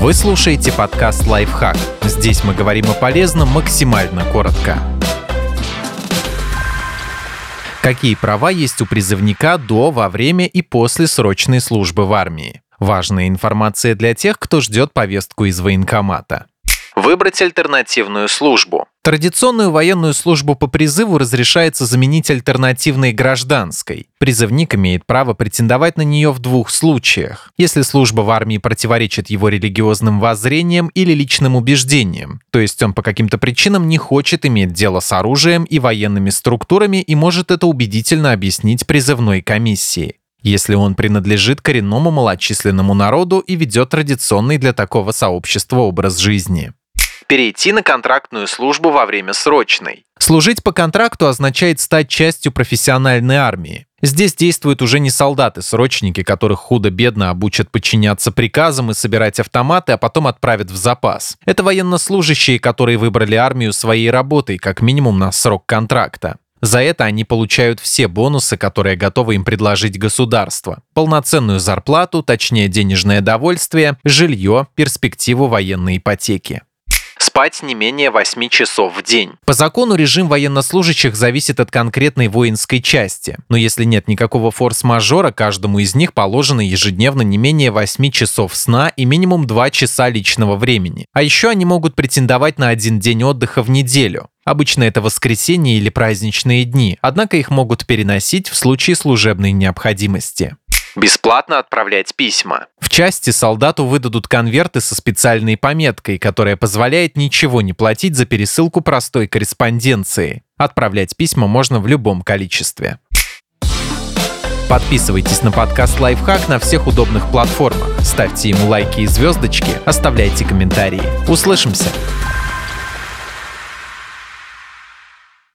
Вы слушаете подкаст «Лайфхак». Здесь мы говорим о полезном максимально коротко. Какие права есть у призывника до, во время и после срочной службы в армии? Важная информация для тех, кто ждет повестку из военкомата. Выбрать альтернативную службу. Традиционную военную службу по призыву разрешается заменить альтернативной гражданской. Призывник имеет право претендовать на нее в двух случаях. Если служба в армии противоречит его религиозным воззрениям или личным убеждениям, то есть он по каким-то причинам не хочет иметь дело с оружием и военными структурами и может это убедительно объяснить призывной комиссии если он принадлежит коренному малочисленному народу и ведет традиционный для такого сообщества образ жизни перейти на контрактную службу во время срочной. Служить по контракту означает стать частью профессиональной армии. Здесь действуют уже не солдаты-срочники, которых худо-бедно обучат подчиняться приказам и собирать автоматы, а потом отправят в запас. Это военнослужащие, которые выбрали армию своей работой, как минимум на срок контракта. За это они получают все бонусы, которые готовы им предложить государство. Полноценную зарплату, точнее денежное довольствие, жилье, перспективу военной ипотеки спать не менее 8 часов в день. По закону режим военнослужащих зависит от конкретной воинской части, но если нет никакого форс-мажора, каждому из них положено ежедневно не менее 8 часов сна и минимум 2 часа личного времени. А еще они могут претендовать на один день отдыха в неделю. Обычно это воскресенье или праздничные дни, однако их могут переносить в случае служебной необходимости. Бесплатно отправлять письма. В части солдату выдадут конверты со специальной пометкой, которая позволяет ничего не платить за пересылку простой корреспонденции. Отправлять письма можно в любом количестве. Подписывайтесь на подкаст «Лайфхак» на всех удобных платформах. Ставьте ему лайки и звездочки, оставляйте комментарии. Услышимся!